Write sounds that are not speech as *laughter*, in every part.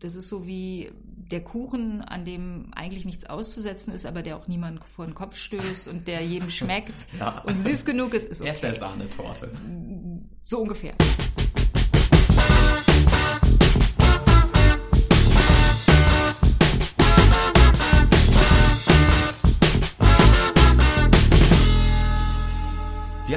das ist so wie der Kuchen, an dem eigentlich nichts auszusetzen ist, aber der auch niemand vor den Kopf stößt und der jedem *laughs* schmeckt Ja. und süß genug ist, ist okay. Erdbeersahnetorte. So ungefähr.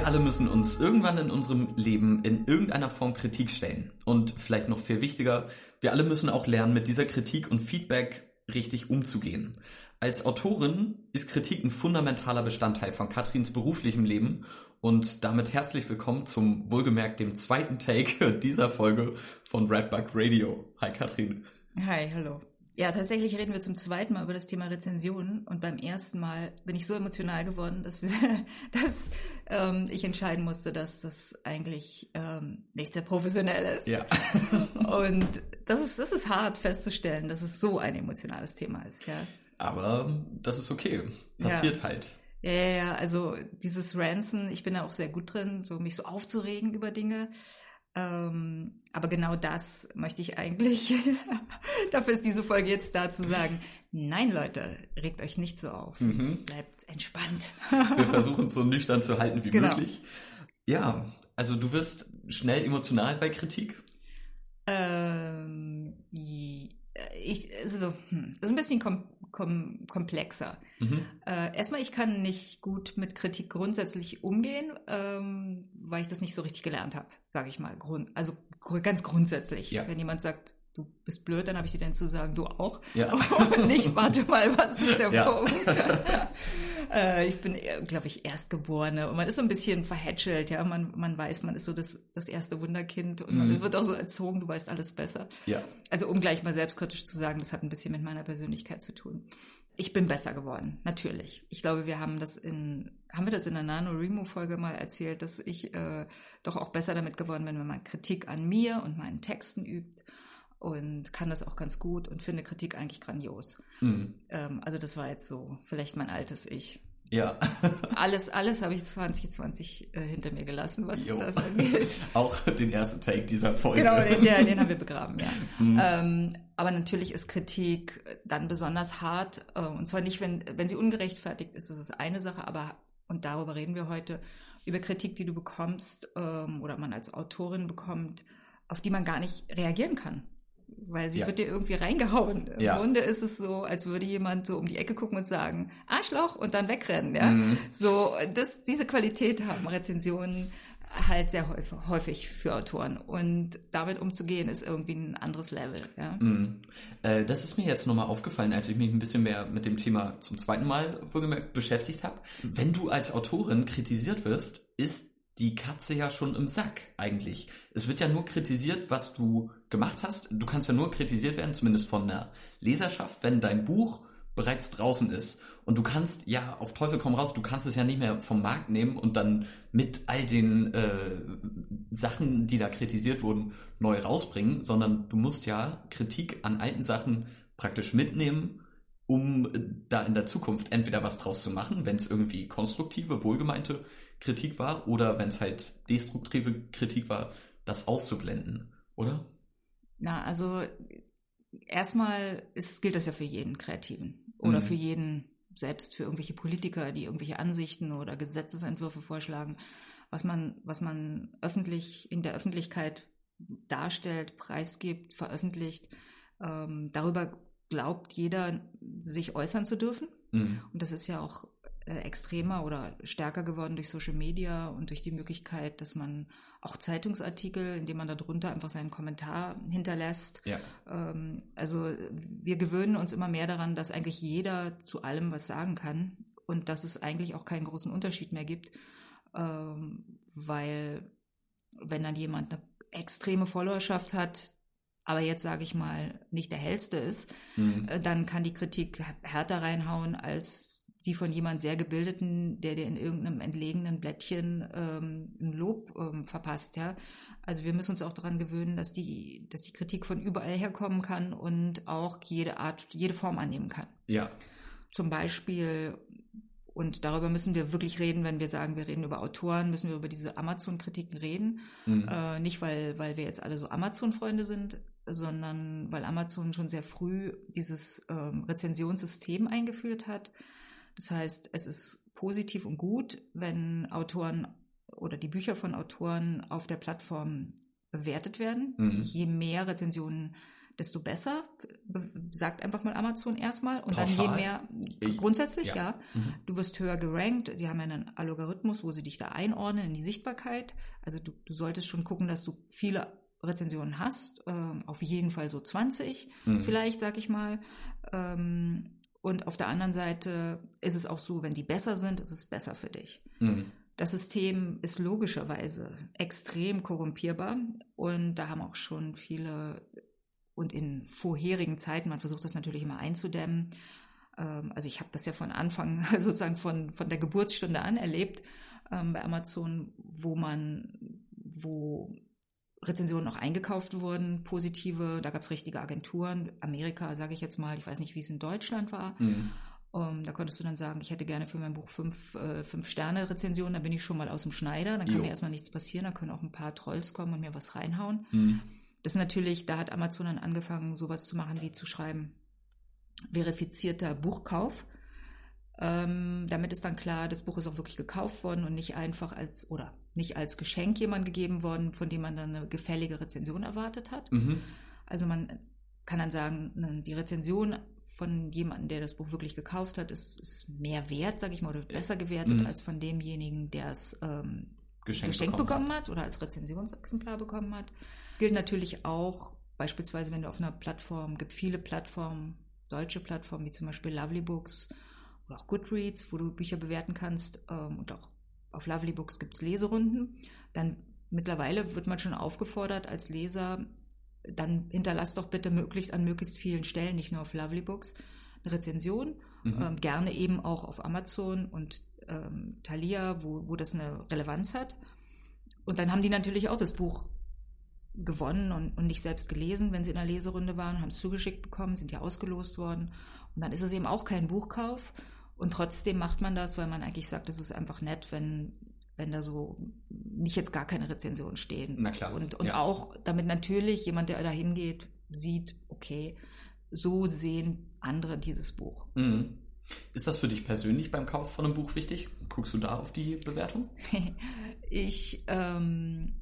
Alle müssen uns irgendwann in unserem Leben in irgendeiner Form Kritik stellen. Und vielleicht noch viel wichtiger, wir alle müssen auch lernen, mit dieser Kritik und Feedback richtig umzugehen. Als Autorin ist Kritik ein fundamentaler Bestandteil von Katrins beruflichem Leben und damit herzlich willkommen zum wohlgemerkt dem zweiten Take *laughs* dieser Folge von Redbug Radio. Hi Katrin. Hi, hallo. Ja, tatsächlich reden wir zum zweiten Mal über das Thema Rezensionen und beim ersten Mal bin ich so emotional geworden, dass, wir, *laughs* dass ähm, ich entscheiden musste, dass das eigentlich ähm, nicht sehr professionell ist. Ja. *laughs* Und das ist, das ist hart festzustellen, dass es so ein emotionales Thema ist, ja. Aber das ist okay. Passiert Ja. halt. Ja, ja, ja, also dieses Ranzen, ich bin da auch sehr gut drin, so mich so aufzuregen über Dinge. Ähm, aber genau das möchte ich eigentlich, *laughs* dafür ist diese Folge jetzt da zu sagen, nein Leute, regt euch nicht so auf, Mhm. bleibt entspannt. Wir versuchen es so nüchtern zu halten wie Genau. möglich. Ja, also du wirst schnell emotional bei Kritik. ähm, i- ich, also, hm, das ist ein bisschen kom kom komplexer. Mhm. Äh, erstmal, ich kann nicht gut mit Kritik grundsätzlich umgehen, ähm, weil ich das nicht so richtig gelernt habe, sage ich mal. Grund, also gru- ganz grundsätzlich. Ja. Wenn jemand sagt, du bist blöd, dann habe ich dir dann zu sagen, du auch. Ja. *laughs* Und nicht, warte mal, was ist der Ja. Punkt? *laughs* äh, ich bin, glaube ich, Erstgeborene und man ist so ein bisschen verhätschelt, ja. Man, man weiß, man ist so das, das erste Wunderkind und man Mhm. wird auch so erzogen, du weißt alles besser. Ja. Also um gleich mal selbstkritisch zu sagen, das hat ein bisschen mit meiner Persönlichkeit zu tun. Ich bin besser geworden, natürlich. Ich glaube, wir haben das in, haben wir das in der Nano-Remo-Folge mal erzählt, dass ich äh, doch auch besser damit geworden bin, wenn man Kritik an mir und meinen Texten übt und kann das auch ganz gut und finde Kritik eigentlich grandios. Mhm. Ähm, also das war jetzt so vielleicht mein altes Ich. Ja. *laughs* Alles, alles habe ich 2020 äh, hinter mir gelassen, was Jo. das angeht. *laughs* Auch den ersten Take dieser Folge. Genau, den, der, den haben wir begraben, ja. Mhm. Ähm, aber natürlich ist Kritik dann besonders hart. Äh, und zwar nicht, wenn, wenn sie ungerechtfertigt ist, das ist eine Sache, aber, und darüber reden wir heute, über Kritik, die du bekommst ähm, oder man als Autorin bekommt, auf die man gar nicht reagieren kann. Weil sie Ja. wird dir irgendwie reingehauen. Im Ja. Grunde ist es so, als würde jemand so um die Ecke gucken und sagen, Arschloch und dann wegrennen, ja. Mhm. So, das, diese Qualität haben Rezensionen halt sehr häufig, häufig für Autoren. Und damit umzugehen ist irgendwie ein anderes Level, ja. Mhm. Äh, das ist mir jetzt nochmal aufgefallen, als ich mich ein bisschen mehr mit dem Thema zum zweiten Mal wohlgemerkt beschäftigt habe. Wenn du als Autorin kritisiert wirst, ist die Katze ja schon im Sack eigentlich. Es wird ja nur kritisiert, was du gemacht hast. Du kannst ja nur kritisiert werden, zumindest von der Leserschaft, wenn dein Buch bereits draußen ist. Und du kannst ja auf Teufel komm raus, du kannst es ja nicht mehr vom Markt nehmen und dann mit all den äh, Sachen, die da kritisiert wurden, neu rausbringen, sondern du musst ja Kritik an alten Sachen praktisch mitnehmen, um da in der Zukunft entweder was draus zu machen, wenn es irgendwie konstruktive, wohlgemeinte Kritik war, oder wenn es halt destruktive Kritik war, das auszublenden, oder? Na, also erstmal ist, gilt das ja für jeden Kreativen oder Mhm. für jeden, selbst für irgendwelche Politiker, die irgendwelche Ansichten oder Gesetzesentwürfe vorschlagen, was man, was man öffentlich in der Öffentlichkeit darstellt, preisgibt, veröffentlicht, ähm, darüber glaubt jeder, sich äußern zu dürfen. Mhm. Und das ist ja auch extremer oder stärker geworden durch Social Media und durch die Möglichkeit, dass man auch Zeitungsartikel, indem man darunter einfach seinen Kommentar hinterlässt. Ja. Ähm, also wir gewöhnen uns immer mehr daran, dass eigentlich jeder zu allem was sagen kann und dass es eigentlich auch keinen großen Unterschied mehr gibt, ähm, weil wenn dann jemand eine extreme Followerschaft hat, aber jetzt sage ich mal nicht der hellste ist, Mhm. äh, dann kann die Kritik härter reinhauen als die von jemand sehr gebildeten, der dir in irgendeinem entlegenen Blättchen ähm, ein Lob ähm, verpasst, ja. Also wir müssen uns auch daran gewöhnen, dass die, dass die Kritik von überall herkommen kann und auch jede Art, jede Form annehmen kann. Ja. Zum Beispiel, und darüber müssen wir wirklich reden, wenn wir sagen, wir reden über Autoren, müssen wir über diese Amazon-Kritiken reden. Mhm. Äh, nicht, weil, weil wir jetzt alle so Amazon-Freunde sind, sondern weil Amazon schon sehr früh dieses ähm, Rezensionssystem eingeführt hat. Das heißt, es ist positiv und gut, wenn Autoren oder die Bücher von Autoren auf der Plattform bewertet werden. Mhm. Je mehr Rezensionen, desto besser, sagt einfach mal Amazon erstmal. Und Pauschal. dann je mehr, ich, grundsätzlich, ja. ja. Mhm. Du wirst höher gerankt. Die haben ja einen Algorithmus, wo sie dich da einordnen in die Sichtbarkeit. Also du, du solltest schon gucken, dass du viele Rezensionen hast. Ähm, auf jeden Fall so 20, mhm. vielleicht, sag ich mal. Ähm, und auf der anderen Seite ist es auch so, wenn die besser sind, ist es besser für dich. Mhm. Das System ist logischerweise extrem korrumpierbar und da haben auch schon viele und in vorherigen Zeiten, man versucht das natürlich immer einzudämmen. Ähm, also ich habe das ja von Anfang, *laughs* sozusagen von, von der Geburtsstunde an erlebt ähm, bei Amazon, wo man, wo Rezensionen auch eingekauft wurden, positive, da gab es richtige Agenturen. Amerika, sage ich jetzt mal, ich weiß nicht, wie es in Deutschland war. Mhm. Um, da konntest du dann sagen, ich hätte gerne für mein Buch fünf, äh, fünf Sterne Rezensionen, da bin ich schon mal aus dem Schneider, dann kann jo. mir erstmal nichts passieren, da können auch ein paar Trolls kommen und mir was reinhauen. Mhm. Das ist natürlich, da hat Amazon dann angefangen, sowas zu machen, wie zu schreiben, verifizierter Buchkauf. Ähm, damit ist dann klar, das Buch ist auch wirklich gekauft worden und nicht einfach als, oder nicht als Geschenk jemand gegeben worden, von dem man dann eine gefällige Rezension erwartet hat. Mhm. Also man kann dann sagen, die Rezension von jemandem, der das Buch wirklich gekauft hat, ist, ist mehr wert, sage ich mal, oder besser gewertet mhm. als von demjenigen, der es ähm, geschenkt, geschenkt bekommen, bekommen hat. oder als Rezensionsexemplar bekommen hat. Gilt natürlich auch beispielsweise, wenn du auf einer Plattform, gibt viele Plattformen, deutsche Plattformen wie zum Beispiel Lovely Books oder auch Goodreads, wo du Bücher bewerten kannst ähm, und auch auf Lovely Books gibt es Leserunden. Dann mittlerweile wird man schon aufgefordert als Leser, dann hinterlass doch bitte möglichst an möglichst vielen Stellen, nicht nur auf Lovely Books, eine Rezension. Mhm. Ähm, gerne eben auch auf Amazon und ähm, Thalia, wo, wo das eine Relevanz hat. Und dann haben die natürlich auch das Buch gewonnen und, und nicht selbst gelesen, wenn sie in einer Leserunde waren, haben es zugeschickt bekommen, sind ja ausgelost worden. Und dann ist es eben auch kein Buchkauf. Und trotzdem macht man das, weil man eigentlich sagt, es ist einfach nett, wenn wenn da so nicht jetzt gar keine Rezensionen stehen. Na klar. Und, und ja. auch damit natürlich jemand, der da hingeht, sieht, okay, so sehen andere dieses Buch. Mhm. Ist das für dich persönlich beim Kauf von einem Buch wichtig? Guckst du da auf die Bewertung? *laughs* ich, ähm,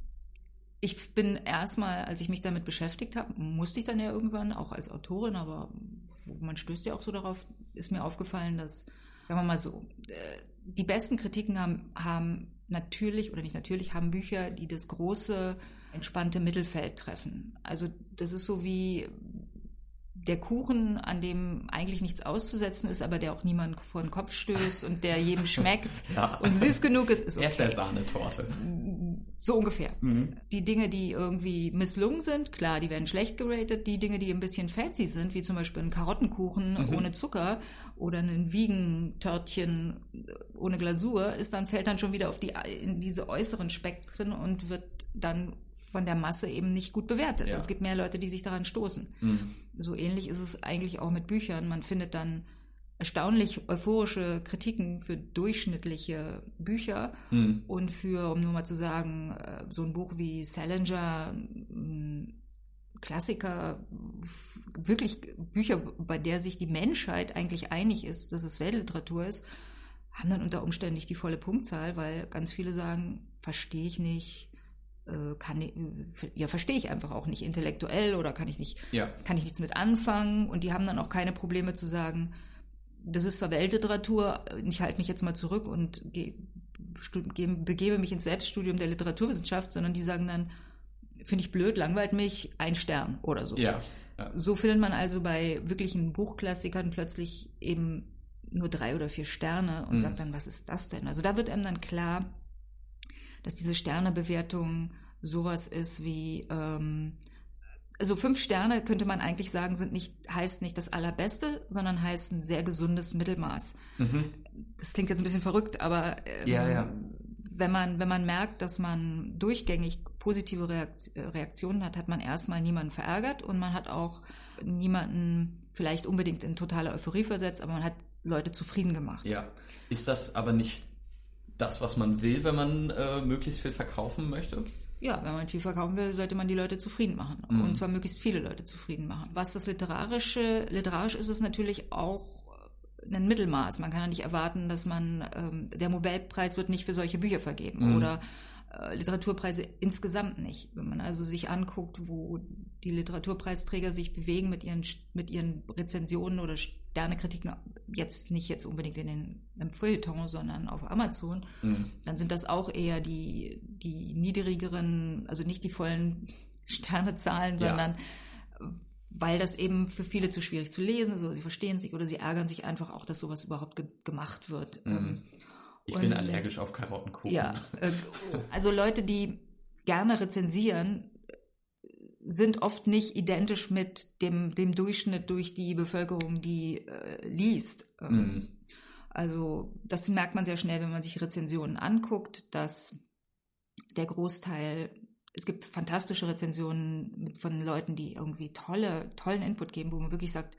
ich bin erstmal, als ich mich damit beschäftigt habe, musste ich dann ja irgendwann, auch als Autorin, aber man stößt ja auch so darauf, ist mir aufgefallen, dass, sagen wir mal so, äh, die besten Kritiken haben, haben natürlich oder nicht natürlich haben Bücher, die das große, entspannte Mittelfeld treffen. Also das ist so wie der Kuchen, an dem eigentlich nichts auszusetzen ist, aber der auch niemand vor den Kopf stößt und der jedem *laughs* schmeckt ja. und süß genug ist, ist okay. Erdbeersahnetorte. So ungefähr. Mhm. Die Dinge, die irgendwie misslungen sind, klar, die werden schlecht geratet. Die Dinge, die ein bisschen fancy sind, wie zum Beispiel ein Karottenkuchen mhm. ohne Zucker oder ein Wiegentörtchen ohne Glasur, ist dann, fällt dann schon wieder auf die, in diese äußeren Spektren und wird dann von der Masse eben nicht gut bewertet. Ja. Es gibt mehr Leute, die sich daran stoßen. Mhm. So ähnlich ist es eigentlich auch mit Büchern. Man findet dann erstaunlich euphorische Kritiken für durchschnittliche Bücher mhm. und für, um nur mal zu sagen, äh, so ein Buch wie Salinger, Klassiker, wirklich Bücher, bei der sich die Menschheit eigentlich einig ist, dass es Weltliteratur ist, haben dann unter Umständen nicht die volle Punktzahl, weil ganz viele sagen, verstehe ich nicht, kann ich, ja verstehe ich einfach auch nicht intellektuell oder kann ich nicht ja. kann ich nichts mit anfangen und die haben dann auch keine Probleme zu sagen das ist zwar Weltliteratur ich halte mich jetzt mal zurück und ge, ge, begebe mich ins Selbststudium der Literaturwissenschaft sondern die sagen dann finde ich blöd langweilt mich ein Stern oder so ja, ja. so findet man also bei wirklichen Buchklassikern plötzlich eben nur drei oder vier Sterne und mhm. sagt dann was ist das denn also da wird einem dann klar dass diese Sternebewertung sowas ist wie, ähm, also fünf Sterne könnte man eigentlich sagen, sind nicht, heißt nicht das allerbeste, sondern heißt ein sehr gesundes Mittelmaß. Mhm. Das klingt jetzt ein bisschen verrückt, aber ähm, ja, ja. wenn man, wenn man merkt, dass man durchgängig positive Reaktionen hat, hat man erstmal niemanden verärgert und man hat auch niemanden vielleicht unbedingt in totale Euphorie versetzt, aber man hat Leute zufrieden gemacht. Ja. Ist das aber nicht das, was man will, wenn man äh, möglichst viel verkaufen möchte? ja, wenn man viel verkaufen will, sollte man die Leute zufrieden machen. Mhm. Und zwar möglichst viele Leute zufrieden machen. Was das Literarische, literarisch ist es natürlich auch ein Mittelmaß. Man kann ja nicht erwarten, dass man, ähm, der Nobelpreis wird nicht für solche Bücher vergeben Mhm. oder äh, Literaturpreise insgesamt nicht. Wenn man also sich anguckt, wo die Literaturpreisträger sich bewegen mit ihren, mit ihren Rezensionen oder Sternekritiken, jetzt nicht jetzt unbedingt in den, im Feuilleton, sondern auf Amazon, Mhm. dann sind das auch eher die, die niedrigeren, also nicht die vollen *laughs* Sternezahlen, Ja. sondern äh, weil das eben für viele zu schwierig zu lesen ist oder sie verstehen sich oder sie ärgern sich einfach auch, dass sowas überhaupt ge gemacht wird. Mhm. Ähm, Ich bin Und- allergisch auf Karottenkuchen. ja, äh, also Leute, die gerne rezensieren, sind oft nicht identisch mit dem, dem Durchschnitt durch die Bevölkerung, die äh, liest. Ähm, Mhm. Also das merkt man sehr schnell, wenn man sich Rezensionen anguckt, dass der Großteil, es gibt fantastische Rezensionen von Leuten, die irgendwie tolle, tollen Input geben, wo man wirklich sagt,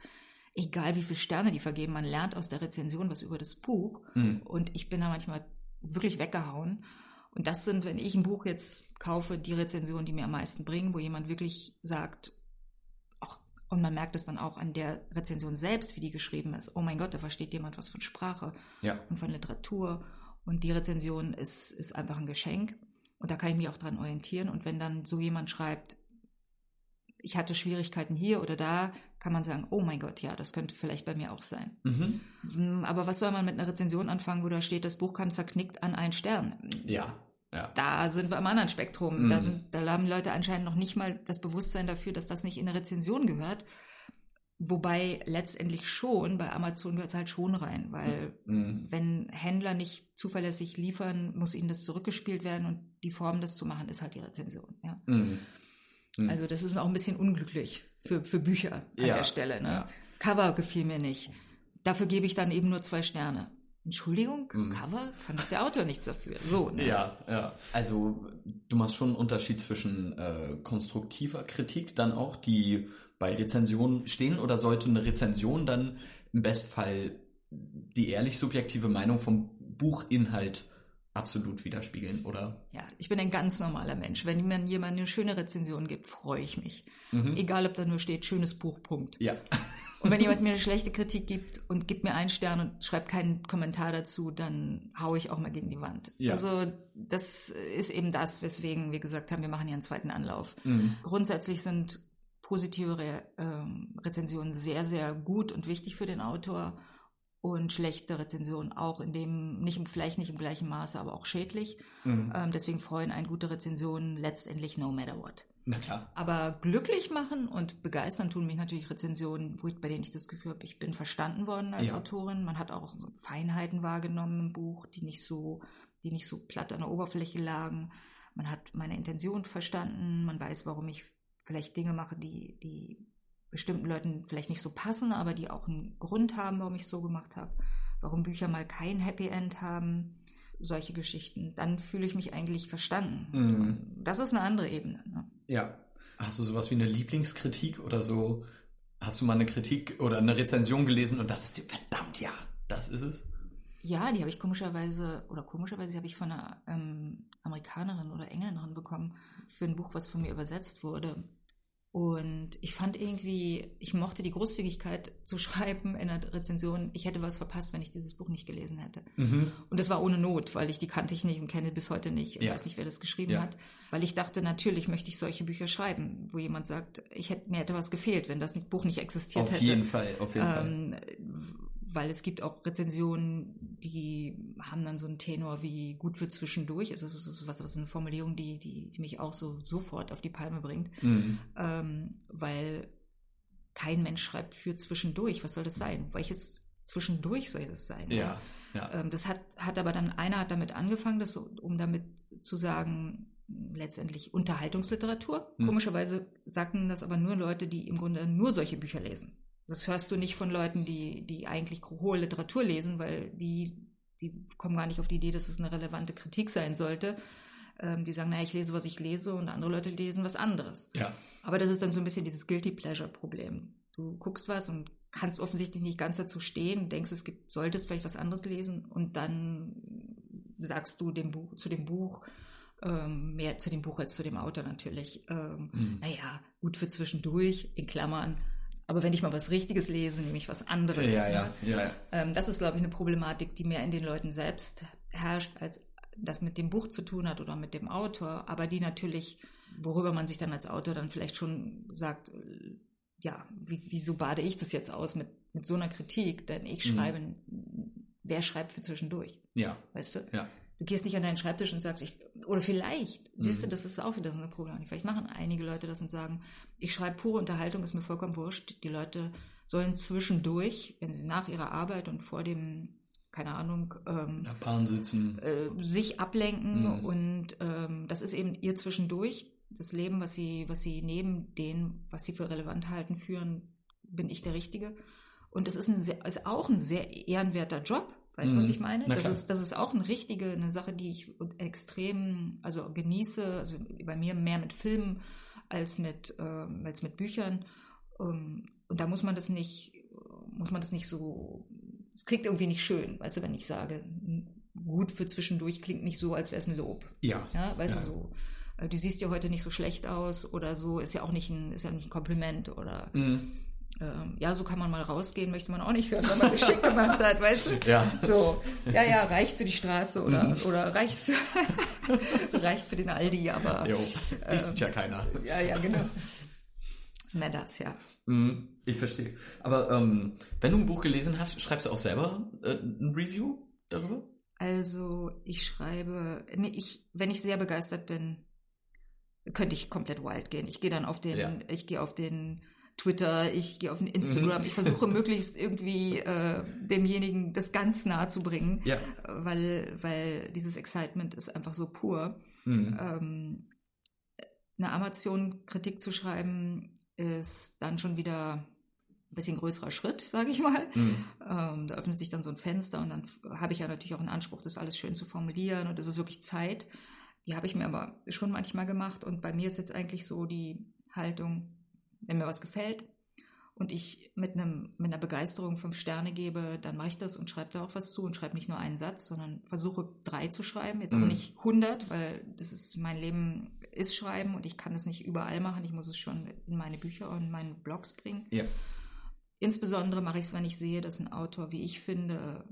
egal wie viele Sterne die vergeben, man lernt aus der Rezension was über das Buch. Mhm. Und ich bin da manchmal wirklich weggehauen. Und das sind, wenn ich ein Buch jetzt kaufe, die Rezensionen, die mir am meisten bringen, wo jemand wirklich sagt, auch, und man merkt es dann auch an der Rezension selbst, wie die geschrieben ist. Oh mein Gott, da versteht jemand was von Sprache Ja. und von Literatur. Und die Rezension ist, ist einfach ein Geschenk. Und da kann ich mich auch dran orientieren. Und wenn dann so jemand schreibt, ich hatte Schwierigkeiten hier oder da, kann man sagen, oh mein Gott, ja, das könnte vielleicht bei mir auch sein. Mhm. Hm, Aber was soll man mit einer Rezension anfangen, wo da steht, das Buch kam zerknickt an einen Stern? Ja. Ja. Da sind wir am anderen Spektrum. Mhm. Da, sind, da haben Leute anscheinend noch nicht mal das Bewusstsein dafür, dass das nicht in eine Rezension gehört. Wobei letztendlich schon, bei Amazon gehört es halt schon rein, weil Mhm. wenn Händler nicht zuverlässig liefern, muss ihnen das zurückgespielt werden und die Form, das zu machen, ist halt die Rezension. Ja. Mhm. Also das ist auch ein bisschen unglücklich für, für Bücher an Ja, der Stelle. Ne? ja. Cover gefiel mir nicht. Dafür gebe ich dann eben nur zwei Sterne. Entschuldigung, Mhm. Cover? Kann doch der Autor nichts dafür. So, ne? Ja, ja. Also du machst schon einen Unterschied zwischen äh, konstruktiver Kritik dann auch, die bei Rezensionen stehen, oder sollte eine Rezension dann im Bestfall die ehrlich subjektive Meinung vom Buchinhalt absolut widerspiegeln, oder? Ja, ich bin ein ganz normaler Mensch. Wenn mir jemand eine schöne Rezension gibt, freue ich mich. Mhm. Egal, ob da nur steht, schönes Buch, Punkt. Ja. *laughs* Und wenn jemand mir eine schlechte Kritik gibt und gibt mir einen Stern und schreibt keinen Kommentar dazu, dann haue ich auch mal gegen die Wand. Ja. Also das ist eben das, weswegen wir gesagt haben, wir machen hier einen zweiten Anlauf. Mhm. Grundsätzlich sind positive Re ähm, Rezensionen sehr, sehr gut und wichtig für den Autor und schlechte Rezensionen auch in dem, nicht im, vielleicht nicht im gleichen Maße, aber auch schädlich. Mhm. Ähm, deswegen freuen einen gute Rezensionen letztendlich no matter what. Na klar. Aber glücklich machen und begeistern tun mich natürlich Rezensionen, wo ich, bei denen ich das Gefühl habe, ich bin verstanden worden als Ja. Autorin. Man hat auch Feinheiten wahrgenommen im Buch, die nicht so, die nicht so platt an der Oberfläche lagen. Man hat meine Intention verstanden. Man weiß, warum ich vielleicht Dinge mache, die, die bestimmten Leuten vielleicht nicht so passen, aber die auch einen Grund haben, warum ich es so gemacht habe. Warum Bücher mal kein Happy End haben. Solche Geschichten. Dann fühle ich mich eigentlich verstanden. Mhm. Das ist eine andere Ebene. Ne? Ja. Hast du sowas wie eine Lieblingskritik oder so? Hast du mal eine Kritik oder eine Rezension gelesen und das ist verdammt ja, das ist es? Ja, die habe ich komischerweise, oder komischerweise habe ich von einer ähm, Amerikanerin oder Engländerin bekommen für ein Buch, was von mir übersetzt wurde. Und ich fand irgendwie, ich mochte die Großzügigkeit zu schreiben in der Rezension, ich hätte was verpasst, wenn ich dieses Buch nicht gelesen hätte. Mhm. Und das war ohne Not, weil ich die kannte ich nicht und kenne bis heute nicht und Ja. weiß nicht, wer das geschrieben Ja. hat. Weil ich dachte, natürlich möchte ich solche Bücher schreiben, wo jemand sagt, ich hätte, mir hätte was gefehlt, wenn das Buch nicht existiert Auf hätte. jeden Fall, auf jeden Fall. Weil es gibt auch Rezensionen, die haben dann so einen Tenor wie gut für zwischendurch. Also es ist was, was eine Formulierung, die, die, die mich auch so sofort auf die Palme bringt. Mhm. Ähm, weil kein Mensch schreibt für zwischendurch. Was soll das sein? Welches zwischendurch soll das sein? Ja, ja. Ähm, das hat, hat aber dann, einer hat damit angefangen, das, um damit zu sagen, letztendlich Unterhaltungsliteratur. Hm. Komischerweise sagten das aber nur Leute, die im Grunde nur solche Bücher lesen. Das hörst du nicht von Leuten, die, die eigentlich hohe Literatur lesen, weil die, die kommen gar nicht auf die Idee, dass es eine relevante Kritik sein sollte. Ähm, die sagen, naja, ich lese, was ich lese und andere Leute lesen was anderes. Ja. Aber das ist dann so ein bisschen dieses Guilty Pleasure Problem. Du guckst was und kannst offensichtlich nicht ganz dazu stehen, denkst, es gibt, solltest vielleicht was anderes lesen und dann sagst du dem Buch, zu dem Buch, Ähm, mehr zu dem Buch als zu dem Autor natürlich. Ähm, mhm. Naja, gut für zwischendurch, in Klammern. Aber wenn ich mal was Richtiges lese, nehme ich was anderes. Ja, ja, ne? ja. ja. Ähm, das ist, glaube ich, eine Problematik, die mehr in den Leuten selbst herrscht, als das mit dem Buch zu tun hat oder mit dem Autor. Aber die natürlich, worüber man sich dann als Autor dann vielleicht schon sagt, ja, wie, wieso bade ich das jetzt aus mit, mit so einer Kritik? Denn ich mhm. schreibe, mhm. wer schreibt für zwischendurch? Ja. Weißt du? Ja. Du gehst nicht an deinen Schreibtisch und sagst, ich, oder vielleicht, mhm. siehst du, das ist auch wieder so eine Problematik. Vielleicht machen einige Leute das und sagen, ich schreibe pure Unterhaltung, ist mir vollkommen wurscht. Die Leute sollen zwischendurch, wenn sie nach ihrer Arbeit und vor dem, keine Ahnung, ähm, der Bahn sitzen, äh, sich ablenken mhm. und ähm, das ist eben ihr zwischendurch das Leben, was sie, was sie neben dem, was sie für relevant halten, führen, bin ich der Richtige. Und das ist, ein sehr, ist auch ein sehr ehrenwerter Job. Weißt du, mhm. was ich meine? Das ist, das ist auch eine richtige, eine Sache, die ich extrem, also genieße, also bei mir mehr mit Filmen als mit, ähm, als mit Büchern. Ähm, und da muss man das nicht, muss man das nicht so, es klingt irgendwie nicht schön, weißt du, wenn ich sage, gut für zwischendurch klingt nicht so, als wäre es ein Lob. Ja. Ja, weißt ja. du, so äh, du siehst ja heute nicht so schlecht aus oder so, ist ja auch nicht ein, ist ja nicht ein Kompliment oder mhm. Ähm, ja, so kann man mal rausgehen, möchte man auch nicht hören, wenn man sich schick gemacht hat, weißt du? Ja. So, ja, ja, reicht für die Straße oder, mhm. oder reicht für *laughs* reicht für den Aldi, aber. Jo, dich sieht ja keiner. Ja, ja, genau. mehr das, ja. Mhm, ich verstehe. Aber ähm, wenn du ein Buch gelesen hast, schreibst du auch selber äh, ein Review darüber? Also ich schreibe, nee, ich, wenn ich sehr begeistert bin, könnte ich komplett wild gehen. Ich gehe dann auf den, ja. ich gehe auf den Twitter, ich gehe auf Instagram. Mhm. Ich versuche *laughs* möglichst irgendwie äh, demjenigen das ganz nahe zu bringen, ja. weil, weil dieses Excitement ist einfach so pur. Mhm. Ähm, eine Amazon-Kritik zu schreiben, ist dann schon wieder ein bisschen größerer Schritt, *laughs* sage ich mal. Mhm. Ähm, da öffnet sich dann so ein Fenster und dann habe ich ja natürlich auch einen Anspruch, das alles schön zu formulieren und es ist wirklich Zeit. Die habe ich mir aber schon manchmal gemacht und bei mir ist jetzt eigentlich so die Haltung, wenn mir was gefällt und ich mit einem mit einer Begeisterung fünf Sterne gebe, dann mache ich das und schreibe da auch was zu und schreibe nicht nur einen Satz, sondern versuche drei zu schreiben, jetzt mhm. aber nicht hundert, weil das ist mein Leben ist Schreiben und ich kann es nicht überall machen. Ich muss es schon in meine Bücher und meine Blogs bringen. Ja. Insbesondere mache ich es, wenn ich sehe, dass ein Autor, wie ich finde,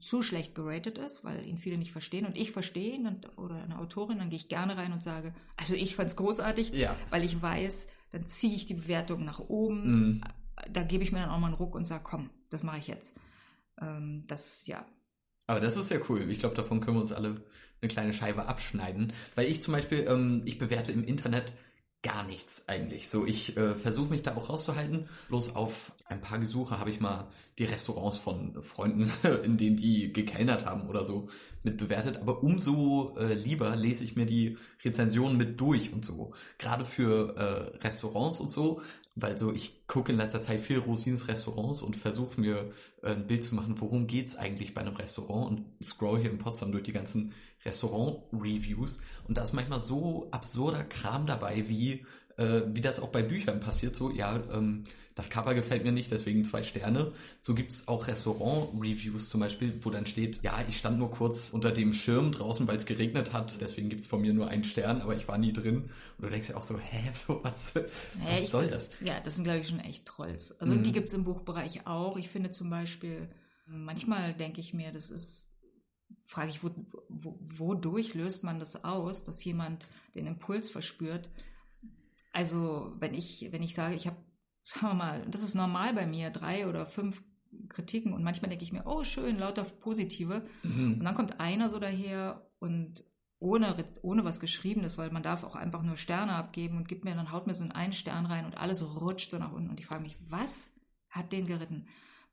zu schlecht geratet ist, weil ihn viele nicht verstehen und ich verstehe ihn und, oder eine Autorin, dann gehe ich gerne rein und sage, also ich fand es großartig, ja. weil ich weiß, dann ziehe ich die Bewertung nach oben, mhm. da gebe ich mir dann auch mal einen Ruck und sage, komm, das mache ich jetzt. Ähm, das, ja. Aber das ist ja cool. Ich glaube, davon können wir uns alle eine kleine Scheibe abschneiden. Weil ich zum Beispiel, ähm, ich bewerte im Internet gar nichts eigentlich. So, ich äh, versuche mich da auch rauszuhalten. Bloß auf ein paar Gesuche habe ich mal die Restaurants von Freunden, *laughs* in denen die gekellnert haben oder so, mit bewertet. Aber umso äh, lieber lese ich mir die Rezensionen mit durch und so. Gerade für äh, Restaurants und so, weil so ich gucke in letzter Zeit viel Rosins Restaurants und versuche mir äh, ein Bild zu machen, worum geht's eigentlich bei einem Restaurant und scroll hier in Potsdam durch die ganzen Restaurant-Reviews und da ist manchmal so absurder Kram dabei, wie äh, wie das auch bei Büchern passiert, so, ja, ähm, das Cover gefällt mir nicht, deswegen zwei Sterne. So gibt's auch Restaurant-Reviews zum Beispiel, wo dann steht, ja, ich stand nur kurz unter dem Schirm draußen, weil es geregnet hat, deswegen gibt's von mir nur einen Stern, aber ich war nie drin. Und du denkst ja auch so, hä, *laughs* so was, was ich, soll das? Ja, das sind, glaube ich, schon echt Trolls. Also mhm. die gibt's im Buchbereich auch. Ich finde zum Beispiel, manchmal denke ich mir, das ist frage ich, wo, wo, wodurch löst man das aus, dass jemand den Impuls verspürt? Also, wenn ich, wenn ich sage, ich habe, *laughs* sagen wir mal, das ist normal bei mir, drei oder fünf Kritiken und manchmal denke ich mir, oh schön, lauter positive. Mhm. Und dann kommt einer so daher und ohne, ohne was Geschriebenes, weil man darf auch einfach nur Sterne abgeben und gibt mir, dann haut mir so einen Stern rein und alles rutscht so nach unten. Und ich frage mich, was hat den geritten?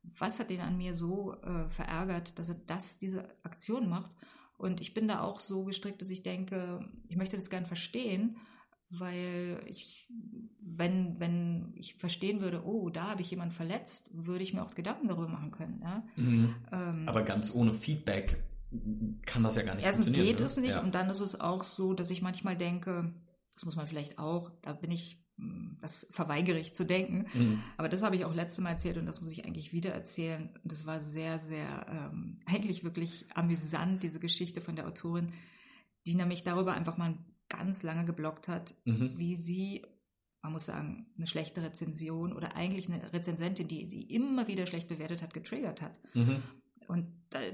Was hat den an mir so äh, verärgert, dass er das, diese Aktion macht. Und ich bin da auch so gestrickt, dass ich denke, ich möchte das gern verstehen, weil ich, wenn, wenn ich verstehen würde, oh, da habe ich jemanden verletzt, würde ich mir auch Gedanken darüber machen können. Ja? Mhm. Ähm, Aber ganz ohne Feedback kann das ja gar nicht Erstens funktionieren. geht ne? es nicht ja. und dann ist es auch so, dass ich manchmal denke, das muss man vielleicht auch, da bin ich das verweigere ich zu denken. Mhm. Aber das habe ich auch letztes Mal erzählt und das muss ich eigentlich wieder erzählen. Das war sehr, sehr, ähm, eigentlich wirklich amüsant, diese Geschichte von der Autorin. die nämlich darüber einfach mal ganz lange geblockt hat, mhm. wie sie, man muss sagen, eine schlechte Rezension oder eigentlich eine Rezensentin, die sie immer wieder schlecht bewertet hat, getriggert hat. Mhm. Und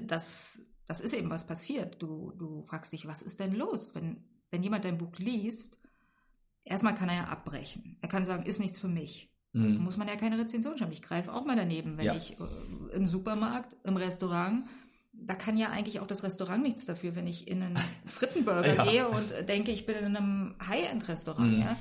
das, das ist eben was passiert. Du, du fragst dich, was ist denn los, wenn, wenn jemand dein Buch liest? Erstmal kann er ja abbrechen. Er kann sagen, ist nichts für mich. Mhm. Muss man ja keine Rezension schreiben. Ich greife auch mal daneben, wenn ja. ich äh, im Supermarkt, im Restaurant da kann ja eigentlich auch das Restaurant nichts dafür, wenn ich in einen *laughs* Frittenburger ja. gehe und denke, ich bin in einem High-End-Restaurant, mhm. ja,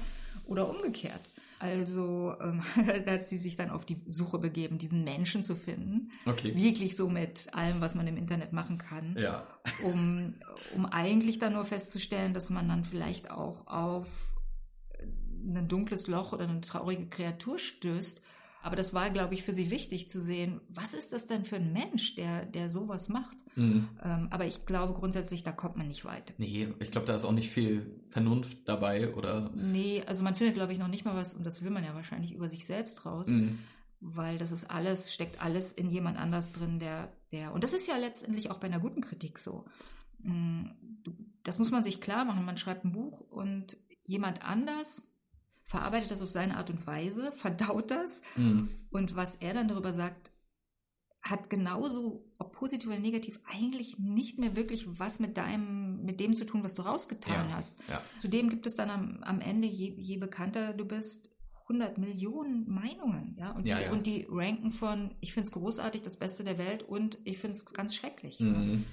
oder umgekehrt. Also ähm, *laughs* hat sie sich dann auf die Suche begeben, diesen Menschen zu finden. Okay. Wirklich so mit allem, was man im Internet machen kann. Ja. Um, um eigentlich dann nur festzustellen, dass man dann vielleicht auch auf ein dunkles Loch oder eine traurige Kreatur stößt, aber das war, glaube ich, für sie wichtig zu sehen, was ist das denn für ein Mensch, der, der sowas macht? Mhm. Ähm, aber ich glaube grundsätzlich, da kommt man nicht weit. Nee, ich glaube, da ist auch nicht viel Vernunft dabei, oder? Nee, also man findet, glaube ich, noch nicht mal was, und das will man ja wahrscheinlich über sich selbst raus. Mhm. Weil das ist alles, steckt alles in jemand anders drin, der, der, und das ist ja letztendlich auch bei einer guten Kritik so. Mm, das muss man sich klar machen. Man schreibt ein Buch und jemand anders verarbeitet das auf seine Art und Weise, *laughs* verdaut das mhm. und was er dann darüber sagt, hat genauso, ob positiv oder negativ, eigentlich nicht mehr wirklich was mit deinem, mit dem zu tun, was du rausgetan ja, hast. Ja. Zudem gibt es dann am, am Ende, je, je bekannter du bist, 100 Millionen Meinungen, ja, und die, ja, und die ranken von, ich finde es großartig, das Beste der Welt und ich finde es ganz schrecklich. Mhm.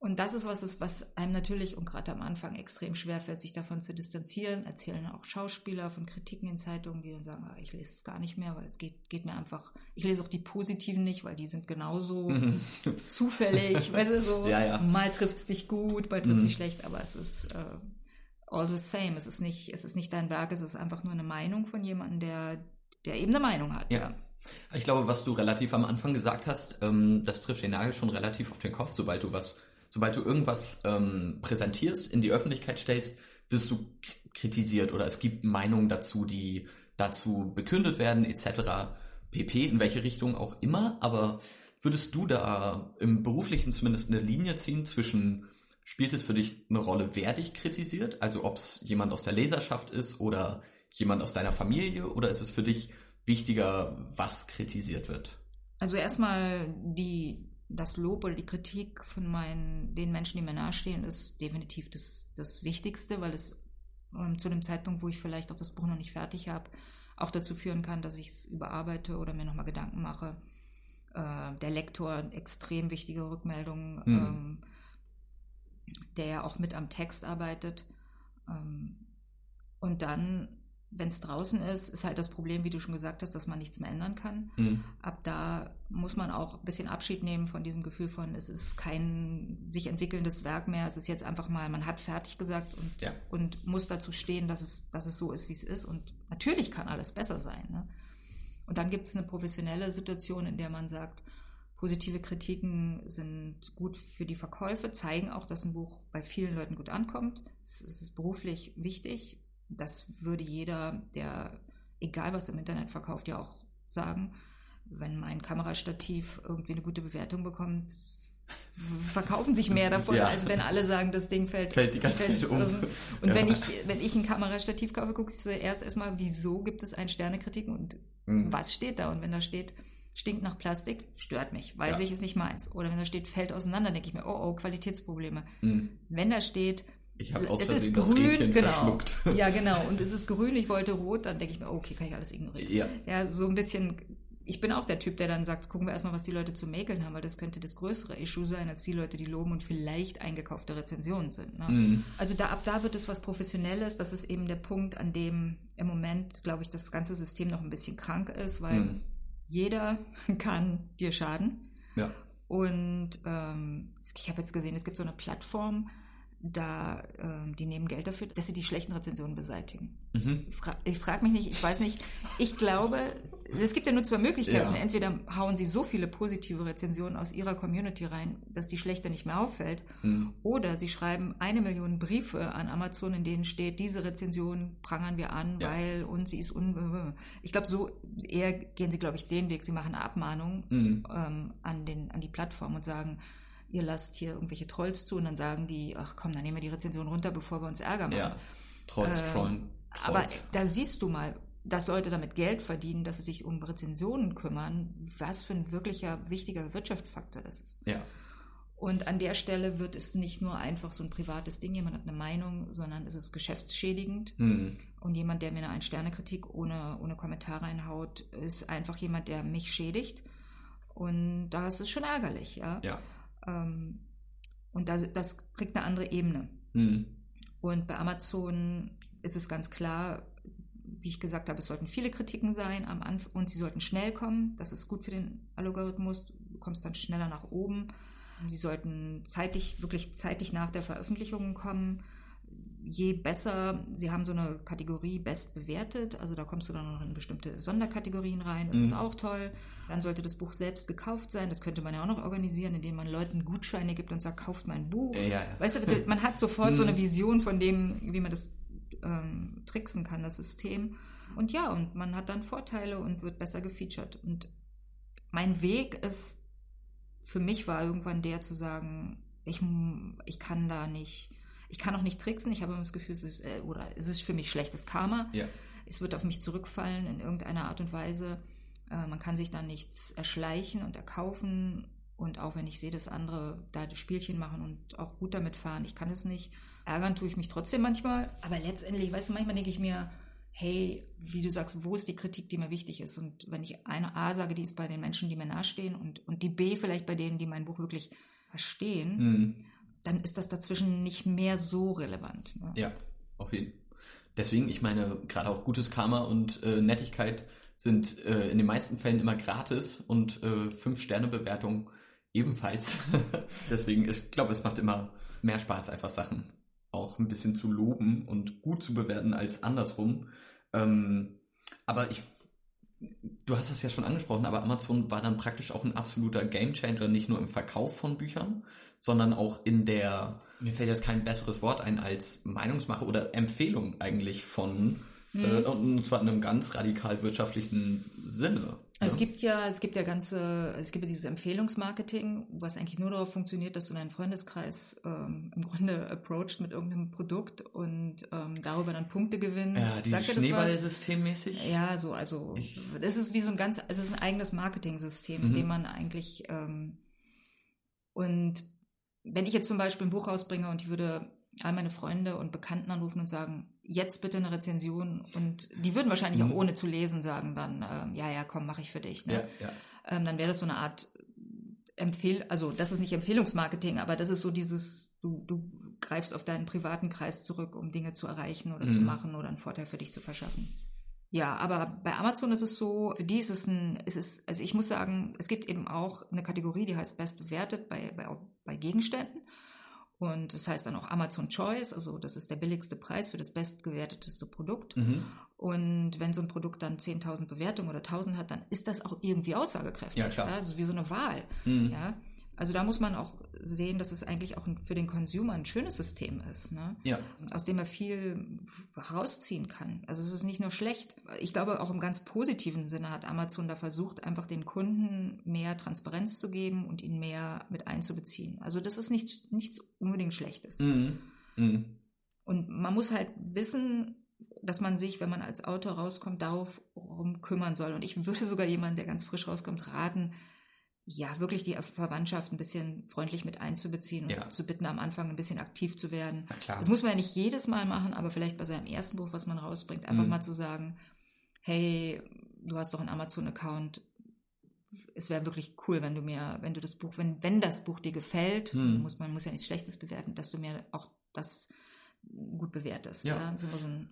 Und das ist was, was einem natürlich und gerade am Anfang extrem schwer fällt, sich davon zu distanzieren. Erzählen auch Schauspieler von Kritiken in Zeitungen, die dann sagen, ah, ich lese es gar nicht mehr, weil es geht, geht mir einfach. Ich lese auch die positiven nicht, weil die sind genauso mhm. *laughs* zufällig. weißt du, so ja, ja. mal trifft es dich gut, mal trifft es mhm. dich schlecht, aber es ist äh, all the same. Es ist nicht, es ist nicht dein Werk, es ist einfach nur eine Meinung von jemandem, der, der eben eine Meinung hat. Ja. ja. Ich glaube, was du relativ am Anfang gesagt hast, ähm, das trifft den Nagel schon relativ auf den Kopf, sobald du was sobald du irgendwas ähm, präsentierst, in die Öffentlichkeit stellst, wirst du kritisiert oder es gibt Meinungen dazu, die dazu bekündet werden, etc. pp, in welche Richtung auch immer. Aber würdest du da im beruflichen zumindest eine Linie ziehen zwischen, spielt es für dich eine Rolle, wer dich kritisiert? Also ob es jemand aus der Leserschaft ist oder jemand aus deiner Familie oder ist es für dich wichtiger, was kritisiert wird? Also erstmal die, das Lob oder die Kritik von meinen, den Menschen, die mir nahestehen, ist definitiv das, das Wichtigste, weil es ähm, zu dem Zeitpunkt, wo ich vielleicht auch das Buch noch nicht fertig habe, auch dazu führen kann, dass ich es überarbeite oder mir nochmal Gedanken mache. Äh, der Lektor, extrem wichtige Rückmeldung, mhm. ähm, der ja auch mit am Text arbeitet. Ähm, und dann wenn es draußen ist, ist halt das Problem, wie du schon gesagt hast, dass man nichts mehr ändern kann. Mhm. Ab da muss man auch ein bisschen Abschied nehmen von diesem Gefühl von, es ist kein sich entwickelndes Werk mehr, es ist jetzt einfach mal, man hat fertig gesagt und, ja. und muss dazu stehen, dass es, dass es so ist, wie es ist. Und natürlich kann alles besser sein. Ne? Und dann gibt es eine professionelle Situation, in der man sagt, positive Kritiken sind gut für die Verkäufe, zeigen auch, dass ein Buch bei vielen Leuten gut ankommt. Es ist beruflich wichtig, das würde jeder, der egal was im Internet verkauft, ja auch sagen. Wenn mein Kamerastativ irgendwie eine gute Bewertung bekommt, verkaufen sich mehr davon, ja. als wenn alle sagen, das Ding fällt, fällt die ganze Zeit um. Und ja. wenn ich, wenn ich ein Kamerastativ kaufe, gucke ich zuerst erstmal, wieso gibt es ein Sternekritiken und mhm. was steht da? Und wenn da steht, stinkt nach Plastik, stört mich, weiß ja. ich, ist nicht meins. Oder wenn da steht, fällt auseinander, denke ich mir, oh, oh, Qualitätsprobleme. Mhm. Wenn da steht, ich habe aus Versehen das grün, genau. verschluckt. *laughs* Ja, *laughs* genau. Und es ist grün, ich wollte rot, dann denke ich mir, okay, kann ich alles ignorieren. Ja. ja, so ein bisschen, ich bin auch der Typ, der dann sagt, gucken wir erstmal, was die Leute zu mäkeln haben, weil das könnte das größere Issue sein, als die Leute, die loben und vielleicht eingekaufte Rezensionen sind. Ne? Mhm. Also da, ab da wird es was Professionelles. Das ist eben der Punkt, an dem im Moment, glaube ich, das ganze System noch ein bisschen krank ist, weil mhm. jeder *laughs* kann dir schaden. Ja. Und ähm, ich habe jetzt gesehen, es gibt so eine Plattform, da, äh, die nehmen Geld dafür, dass sie die schlechten Rezensionen beseitigen. Mhm. Ich, fra ich frage mich nicht, ich weiß nicht. Ich glaube, es gibt ja nur zwei Möglichkeiten. Ja. Entweder hauen sie so viele positive Rezensionen aus ihrer Community rein, dass die schlechte nicht mehr auffällt, mhm. oder sie schreiben eine Million Briefe an Amazon, in denen steht, diese Rezension prangern wir an, ja. weil und sie ist un. Ich glaube, so eher gehen sie, glaube ich, den Weg. Sie machen eine Abmahnung mhm. ähm, an den an die Plattform und sagen ihr lasst hier irgendwelche Trolls zu und dann sagen die, ach komm, dann nehmen wir die Rezension runter, bevor wir uns Ärger machen. Ja, Trolls, Ähm, Trollen, Aber Trolls. da siehst du mal, dass Leute damit Geld verdienen, dass sie sich um Rezensionen kümmern, was für ein wirklicher wichtiger Wirtschaftsfaktor das ist. Ja, Und an der Stelle wird es nicht nur einfach so ein privates Ding, jemand hat eine Meinung, sondern es ist geschäftsschädigend. hm. Und jemand, der mir eine Ein-Sterne-Kritik ohne, ohne Kommentar reinhaut, ist einfach jemand, der mich schädigt. Und da ist es schon ärgerlich, ja. ja. Ähm, und das, das kriegt eine andere Ebene. Hm. Und bei Amazon ist es ganz klar, wie ich gesagt habe, es sollten viele Kritiken sein am Anfang und sie sollten schnell kommen. Das ist gut für den Algorithmus. Du kommst dann schneller nach oben. Sie sollten zeitig, wirklich zeitig nach der Veröffentlichung kommen. Je besser, sie haben so eine Kategorie best bewertet, also da kommst du dann noch in bestimmte Sonderkategorien rein, das Mhm. ist auch toll. Dann sollte das Buch selbst gekauft sein, das könnte man ja auch noch organisieren, indem man Leuten Gutscheine gibt und sagt, kauft mein Buch. Ja, ja. Weißt du, *laughs* man hat sofort so eine Mhm. Vision von dem, wie man das ähm, tricksen kann, das System. Und ja, und man hat dann Vorteile und wird besser gefeatured. Und mein Weg ist, für mich war irgendwann der zu sagen, ich, ich kann da nicht, ich kann auch nicht tricksen, ich habe immer das Gefühl, es ist, äh, oder es ist für mich schlechtes Karma. Ja. Es wird auf mich zurückfallen in irgendeiner Art und Weise. Äh, man kann sich da nichts erschleichen und erkaufen. Und auch wenn ich sehe, dass andere da das Spielchen machen und auch gut damit fahren, ich kann es nicht. Ärgern tue ich mich trotzdem manchmal. Aber letztendlich, weißt du, manchmal denke ich mir, hey, wie du sagst, wo ist die Kritik, die mir wichtig ist? Und wenn ich eine A sage, die ist bei den Menschen, die mir nahestehen und, und die B vielleicht bei denen, die mein Buch wirklich verstehen, Hm. Dann ist das dazwischen nicht mehr so relevant. Ne? Ja, auf jeden Fall. Deswegen, ich meine, gerade auch gutes Karma und äh, Nettigkeit sind äh, in den meisten Fällen immer gratis und äh, Fünf-Sterne-Bewertung ebenfalls. *laughs* Deswegen, ich glaube, es macht immer mehr Spaß, einfach Sachen auch ein bisschen zu loben und gut zu bewerten als andersrum. Ähm, aber ich, du hast das ja schon angesprochen, aber Amazon war dann praktisch auch ein absoluter Gamechanger, nicht nur im Verkauf von Büchern, sondern auch in der, mir fällt jetzt kein besseres Wort ein als Meinungsmache oder Empfehlung eigentlich von, Mhm. äh, und zwar in einem ganz radikal wirtschaftlichen Sinne. Also Ja. es gibt ja, es gibt ja ganze, es gibt ja dieses Empfehlungsmarketing, was eigentlich nur darauf funktioniert, dass du deinen Freundeskreis ähm, im Grunde approachst mit irgendeinem Produkt und ähm, darüber dann Punkte gewinnst. ja, dieses? Schneeballsystem mäßig. Ja, so, also Ich- das ist wie so ein ganz, es ist ein eigenes Marketing-System, in Mhm. dem man eigentlich ähm, und wenn ich jetzt zum Beispiel ein Buch rausbringe und ich würde all meine Freunde und Bekannten anrufen und sagen, jetzt bitte eine Rezension und die würden wahrscheinlich Mhm. auch ohne zu lesen sagen dann, ähm, ja, ja, komm, mache ich für dich. Ne? Ja, ja. ähm, dann wäre das so eine Art Empfehl, also das ist nicht Empfehlungsmarketing, aber das ist so dieses, du, du greifst auf deinen privaten Kreis zurück, um Dinge zu erreichen oder zu Mhm. machen oder einen Vorteil für dich zu verschaffen. Ja, aber bei Amazon ist es so, für die ist es ein, ist es, also ich muss sagen, es gibt eben auch eine Kategorie, die heißt Best bewertet bei, bei, bei Gegenständen. Und das heißt dann auch Amazon Choice, also das ist der billigste Preis für das bestgewerteteste Produkt. Mhm. Und wenn so ein Produkt dann 10.000 Bewertungen oder 1.000 hat, dann ist das auch irgendwie aussagekräftig. Ja, klar. Also wie so eine Wahl. Mhm. Ja? Also da muss man auch sehen, dass es eigentlich auch für den Consumer ein schönes System ist, ne? ja. aus dem er viel herausziehen kann. Also es ist nicht nur schlecht. Ich glaube, auch im ganz positiven Sinne hat Amazon da versucht, einfach dem Kunden mehr Transparenz zu geben und ihn mehr mit einzubeziehen. Also das ist nicht, nichts unbedingt Schlechtes. Mhm. Mhm. Und man muss halt wissen, dass man sich, wenn man als Autor rauskommt, darauf rum kümmern soll. Und ich würde sogar jemanden, der ganz frisch rauskommt, raten, ja, wirklich die Verwandtschaft ein bisschen freundlich mit einzubeziehen und Ja. zu bitten, am Anfang ein bisschen aktiv zu werden. Na klar. Das muss man ja nicht jedes Mal machen, aber vielleicht bei seinem ersten Buch, was man rausbringt, einfach Mhm. mal zu sagen, hey, du hast doch einen Amazon-Account. Es wäre wirklich cool, wenn du mir, wenn du das Buch, wenn, wenn das Buch dir gefällt, Mhm. muss man muss ja nichts Schlechtes bewerten, dass du mir auch das gut bewertest. Ja. Ja. So ein,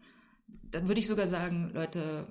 dann würde ich sogar sagen, Leute,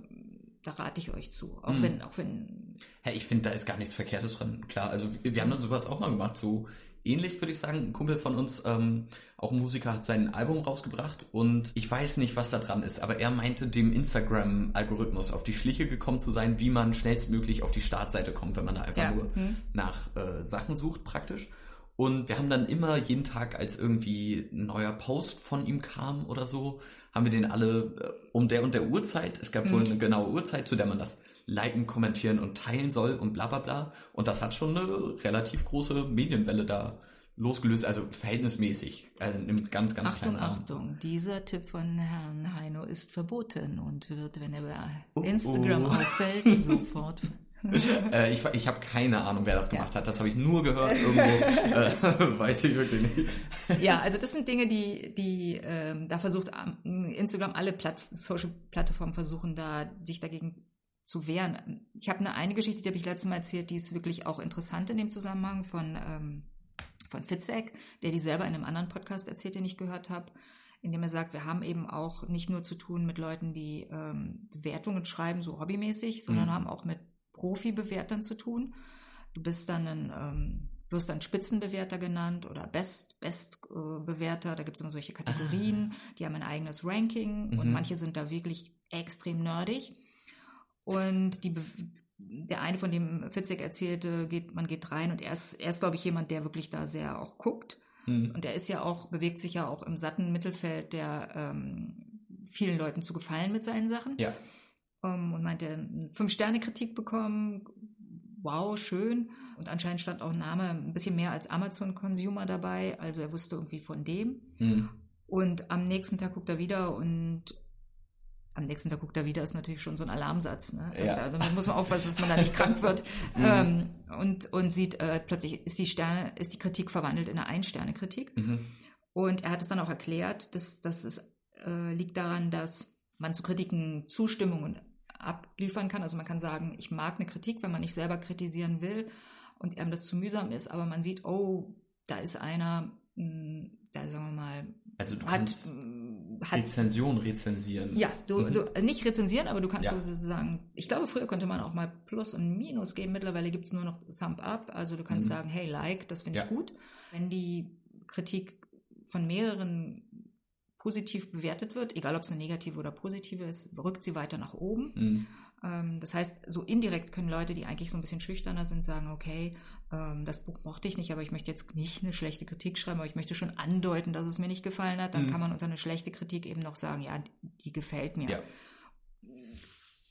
da rate ich euch zu. Auch Mhm. wenn, auch wenn, Hey, ich finde, da ist gar nichts Verkehrtes dran. Klar, also wir, wir haben dann sowas auch mal gemacht. So ähnlich würde ich sagen. Ein Kumpel von uns, ähm, auch ein Musiker, hat sein Album rausgebracht und ich weiß nicht, was da dran ist, aber er meinte, dem Instagram-Algorithmus auf die Schliche gekommen zu sein, wie man schnellstmöglich auf die Startseite kommt, wenn man da einfach Ja. nur Hm. nach äh, Sachen sucht praktisch. Und wir haben dann immer jeden Tag, als irgendwie ein neuer Post von ihm kam oder so, haben wir den alle äh, um der und der Uhrzeit, es gab wohl Mhm. eine genaue Uhrzeit, zu der man das liken, kommentieren und teilen soll und bla bla bla. Und das hat schon eine relativ große Medienwelle da losgelöst, also verhältnismäßig, also im ganz, ganz Achtung. Achtung, dieser Tipp von Herrn Heino ist verboten und wird, wenn er bei Oh, Instagram oh. auffällt, *laughs* sofort. *laughs* Äh, ich ich habe keine Ahnung, wer das gemacht hat. Das habe ich nur gehört irgendwo. *laughs* äh, *laughs* weiß ich wirklich nicht. Ja, also das sind Dinge, die, die ähm, da versucht ähm, Instagram, alle Platt Social-Plattformen versuchen da, sich dagegen zu wehren. Ich habe eine, eine Geschichte, die habe ich letztes Mal erzählt, die ist wirklich auch interessant in dem Zusammenhang von, ähm, von Fitzek, der die selber in einem anderen Podcast erzählt, den ich gehört habe, in dem er sagt, wir haben eben auch nicht nur zu tun mit Leuten, die ähm, Bewertungen schreiben, so hobbymäßig, sondern Mhm. haben auch mit Profi-Bewertern zu tun. Du bist dann ein, ähm, wirst dann Spitzenbewerter genannt oder Best, Best äh. Da gibt es immer solche Kategorien, die haben ein eigenes Ranking und Mhm. manche sind da wirklich extrem nerdig. Und die, der eine, von dem Fitzek erzählte, geht, man geht rein und er ist, er ist, glaube ich, jemand, der wirklich da sehr auch guckt. Hm. Und er ist ja auch, bewegt sich ja auch im satten Mittelfeld der ähm, vielen Leuten zu gefallen mit seinen Sachen. Ja. Ähm, und meinte, eine Fünf-Sterne-Kritik bekommen. Wow, schön. Und anscheinend stand auch ein Name ein bisschen mehr als Amazon-Consumer dabei. Also er wusste irgendwie von dem. Hm. Und am nächsten Tag guckt er wieder und am nächsten Tag guckt er wieder, ist natürlich schon so ein Alarmsatz. Ne? Also Ja. da, muss man aufpassen, dass man da nicht *laughs* krank wird. ähm, und, und sieht, äh, plötzlich ist die Sterne, ist die Kritik verwandelt in eine Ein-Sterne-Kritik. Mhm. Und er hat es dann auch erklärt, dass, es äh, liegt daran, dass man zu Kritiken Zustimmungen abliefern kann. Also man kann sagen, ich mag eine Kritik, wenn man nicht selber kritisieren will und einem das zu mühsam ist, aber man sieht, oh, da ist einer, mh, da sagen wir mal, Also du hat, mh, hat Rezension rezensieren. ja, du, Mhm. du nicht rezensieren, aber du kannst Ja. sozusagen, ich glaube, früher konnte man auch mal Plus und Minus geben, mittlerweile gibt es nur noch Thumb Up, also du kannst Mhm. sagen, hey, like, das finde ich Ja. gut. Wenn die Kritik von mehreren positiv bewertet wird, egal ob es eine negative oder positive ist, rückt sie weiter nach oben. Hm. Ähm, das heißt, so indirekt können Leute, die eigentlich so ein bisschen schüchterner sind, sagen, okay, ähm, das Buch mochte ich nicht, aber ich möchte jetzt nicht eine schlechte Kritik schreiben, aber ich möchte schon andeuten, dass es mir nicht gefallen hat. Dann Mhm. kann man unter eine schlechte Kritik eben noch sagen, ja, die gefällt mir. Ja.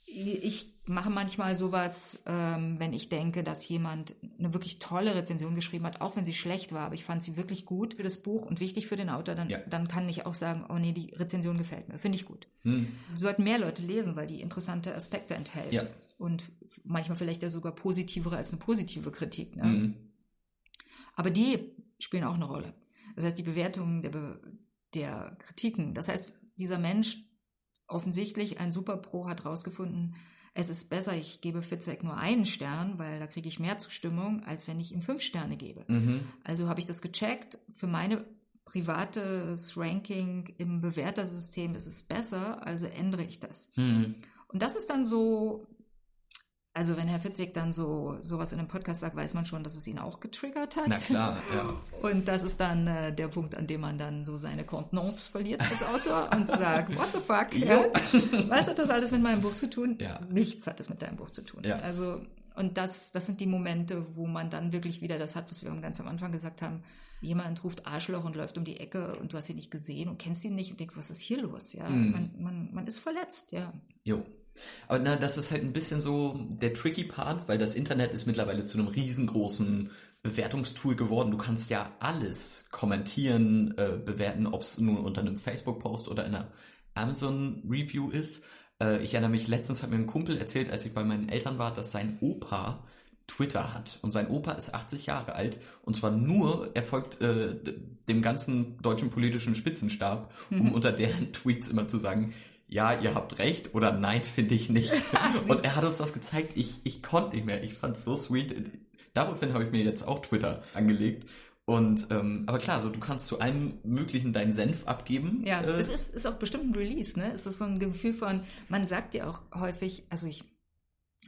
Ich mache manchmal sowas, ähm, wenn ich denke, dass jemand eine wirklich tolle Rezension geschrieben hat, auch wenn sie schlecht war, aber ich fand sie wirklich gut für das Buch und wichtig für den Autor, dann, Ja. dann kann ich auch sagen, oh nee, die Rezension gefällt mir, finde ich gut. Hm. Sollten mehr Leute lesen, weil die interessante Aspekte enthält. Ja. Und manchmal vielleicht ja sogar positivere als eine positive Kritik. Ne? Hm. Aber die spielen auch eine Rolle. Das heißt, die Bewertung der, Be der Kritiken. Das heißt, dieser Mensch, offensichtlich ein Superpro, hat rausgefunden, es ist besser, ich gebe Fitzek nur einen Stern, weil da kriege ich mehr Zustimmung, als wenn ich ihm fünf Sterne gebe. Mhm. Also habe ich das gecheckt. Für meine privates Ranking im Bewertersystem ist es besser, also ändere ich das. Hm. Und das ist dann so, also wenn Herr Fitzek dann so sowas in einem Podcast sagt, weiß man schon, dass es ihn auch getriggert hat. Na klar, ja. Und das ist dann äh, der Punkt, an dem man dann so seine Kontenance verliert als Autor und sagt, what the fuck? Ja? Was hat das alles mit meinem Buch zu tun? Ja. Nichts hat es mit deinem Buch zu tun. Ja. Also, und das, das sind die Momente, wo man dann wirklich wieder das hat, was wir ganz am Anfang gesagt haben. Jemand ruft Arschloch und läuft um die Ecke und du hast ihn nicht gesehen und kennst ihn nicht und denkst, was ist hier los? Ja, Mhm. man, man, man ist verletzt, ja. Jo. Aber na, das ist halt ein bisschen so der tricky Part, weil das Internet ist mittlerweile zu einem riesengroßen Bewertungstool geworden. Du kannst ja alles kommentieren, äh, bewerten, ob es nun unter einem Facebook-Post oder in einer Amazon-Review ist. Äh, ich erinnere mich, letztens hat mir ein Kumpel erzählt, als ich bei meinen Eltern war, dass sein Opa Twitter hat. Und sein Opa ist 80 Jahre alt. Und zwar nur, er folgt äh, dem ganzen deutschen politischen Spitzenstab, um unter deren *laughs* Tweets immer zu sagen, ja, ihr habt recht oder nein, finde ich nicht. *laughs* und er hat uns das gezeigt. Ich, ich konnte nicht mehr. Ich fand es so sweet. Daraufhin habe ich mir jetzt auch Twitter angelegt. Und ähm, aber klar, so du kannst zu allem möglichen deinen Senf abgeben. Ja, äh, es ist, ist auch bestimmt ein Release, ne? Es ist so ein Gefühl von, man sagt ja auch häufig, also ich,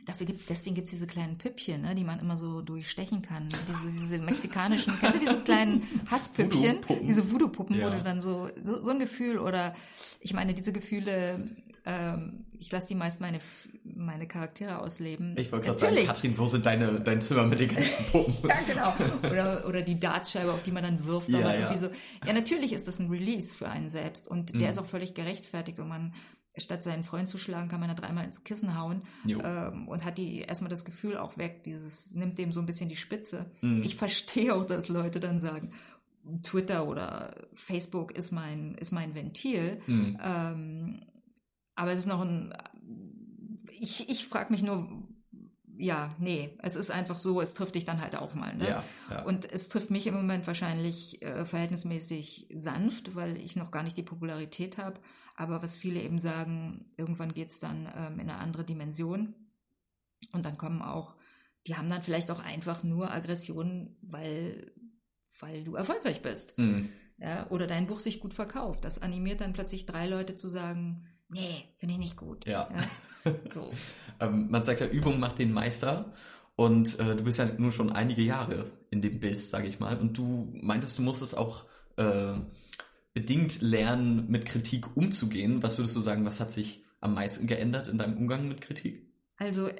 dafür gibt, deswegen gibt's diese kleinen Püppchen, ne, die man immer so durchstechen kann. Diese, diese mexikanischen, kennst du diese kleinen *laughs* Hasspüppchen? Voodoo-Puppen. Diese Voodoo-Puppen, Ja. wo du dann so, so, so ein Gefühl oder, ich meine, diese Gefühle, ähm, ich lasse die meist meine, meine Charaktere ausleben. ich wollte gerade sagen. Katrin, wo sind deine, dein Zimmer mit den ganzen Puppen? *laughs* Ja, genau. Oder, oder die Dartscheibe, auf die man dann wirft. Ja, aber ja. So. ja, natürlich ist das ein Release für einen selbst und Mhm. der ist auch völlig gerechtfertigt und man statt seinen Freund zu schlagen, kann man da dreimal ins Kissen hauen ähm, und hat die erstmal das Gefühl auch weg, dieses nimmt dem so ein bisschen die Spitze. Mhm. Ich verstehe auch, dass Leute dann sagen, Twitter oder Facebook ist mein, ist mein Ventil. Mhm. Ähm, aber es ist noch ein, ich, ich frage mich nur, ja, nee, es ist einfach so, es trifft dich dann halt auch mal. Ne? Ja, ja. Und es trifft mich im Moment wahrscheinlich äh, verhältnismäßig sanft, weil ich noch gar nicht die Popularität habe. Aber was viele eben sagen, irgendwann geht's dann ähm, in eine andere Dimension. Und dann kommen auch, die haben dann vielleicht auch einfach nur Aggressionen, weil weil du erfolgreich bist. Mhm. Ja, oder dein Buch sich gut verkauft. Das animiert dann plötzlich drei Leute zu sagen, nee, finde ich nicht gut. Ja. ja? *laughs* So. ähm, man sagt ja, Übung macht den Meister. Und äh, du bist ja nur schon einige Jahre in dem Biss, sage ich mal. Und du meintest, du musstest auch äh, bedingt lernen, mit Kritik umzugehen. Was würdest du sagen, was hat sich am meisten geändert in deinem Umgang mit Kritik? Also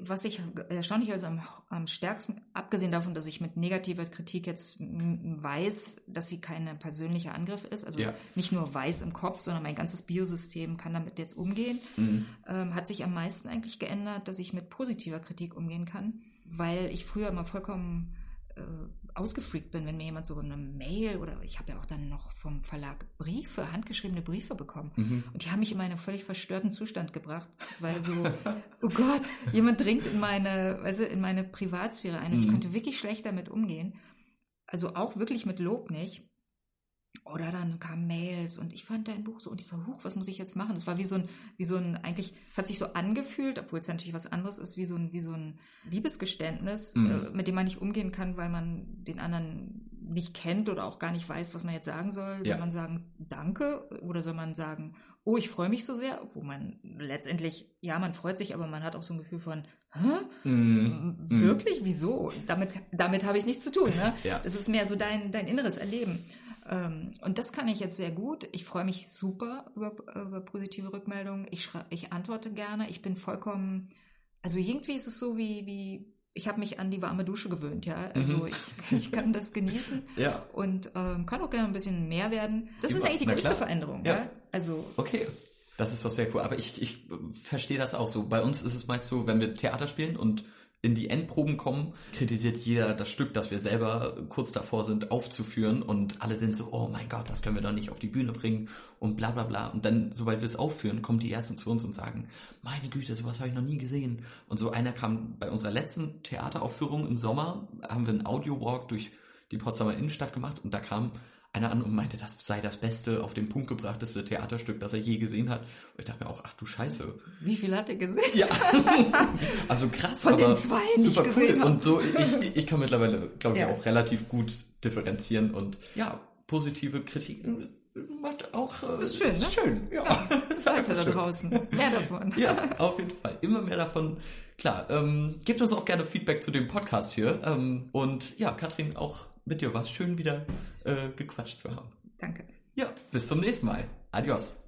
was ich erstaunlicherweise am, am stärksten, abgesehen davon, dass ich mit negativer Kritik jetzt weiß, dass sie kein persönlicher Angriff ist, also ja. nicht nur weiß im Kopf, sondern mein ganzes Biosystem kann damit jetzt umgehen, mhm. ähm, hat sich am meisten eigentlich geändert, dass ich mit positiver Kritik umgehen kann, weil ich früher immer vollkommen ausgefreakt bin, wenn mir jemand so eine Mail oder ich habe ja auch dann noch vom Verlag Briefe, handgeschriebene Briefe bekommen. Mhm. Und die haben mich in meinen völlig verstörten Zustand gebracht, weil so, oh Gott, jemand dringt in meine, also in meine Privatsphäre ein und mhm. ich konnte wirklich schlecht damit umgehen. Also auch wirklich mit Lob nicht. Oder dann kamen Mails und ich fand dein Buch so und ich so, huch, was muss ich jetzt machen? Es war wie so ein, wie so ein, eigentlich, es hat sich so angefühlt, obwohl es natürlich was anderes ist, wie so ein, wie so ein Liebesgeständnis, mhm. äh, mit dem man nicht umgehen kann, weil man den anderen nicht kennt oder auch gar nicht weiß, was man jetzt sagen soll. Ja. Soll man sagen, danke? Oder soll man sagen, oh, ich freue mich so sehr? Wo man letztendlich, ja, man freut sich, aber man hat auch so ein Gefühl von, hä? Mm. Wirklich? Mm. Wieso? Damit, damit habe ich nichts zu tun. Ne? Ja. Das ist mehr so dein, dein inneres Erleben. Ähm, und das kann ich jetzt sehr gut. Ich freue mich super über, über positive Rückmeldungen. Ich, ich antworte gerne. Ich bin vollkommen, also irgendwie ist es so wie, wie ich habe mich an die warme Dusche gewöhnt, ja. Also mhm. ich, *laughs* ich kann das genießen *laughs* ja. und ähm, kann auch gerne ein bisschen mehr werden. Das Immer, ist eigentlich die größte Veränderung, ja. ja. Also okay. Das ist doch sehr cool. Aber ich, ich verstehe das auch so. Bei uns ist es meist so, wenn wir Theater spielen und in die Endproben kommen, kritisiert jeder das Stück, das wir selber kurz davor sind aufzuführen und alle sind so, oh mein Gott, das können wir doch nicht auf die Bühne bringen und bla bla bla. Und dann, sobald wir es aufführen, kommen die Ersten zu uns und sagen, meine Güte, sowas habe ich noch nie gesehen. Und so einer kam bei unserer letzten Theateraufführung im Sommer, haben wir einen Audio-Walk durch die Potsdamer Innenstadt gemacht und da kam einer an und meinte, das sei das beste, auf den Punkt gebrachteste Theaterstück, das er je gesehen hat. Und ich dachte mir auch, ach du Scheiße. Wie viel hat er gesehen? Ja. *laughs* also krass, Von aber den zwei super cool. Gesehen und so, ich, ich kann mittlerweile, glaube ich, ja. auch relativ gut differenzieren und ja, positive Kritik macht auch äh, ist schön, ne? schön. Ja, ja Leute *laughs* da draußen, mehr davon. *laughs* ja, auf jeden Fall, immer mehr davon. Klar, ähm, gebt uns auch gerne Feedback zu dem Podcast hier ähm, und ja, Katrin auch mit dir war es schön, wieder äh, gequatscht zu haben. Danke. Ja, bis zum nächsten Mal. Adios.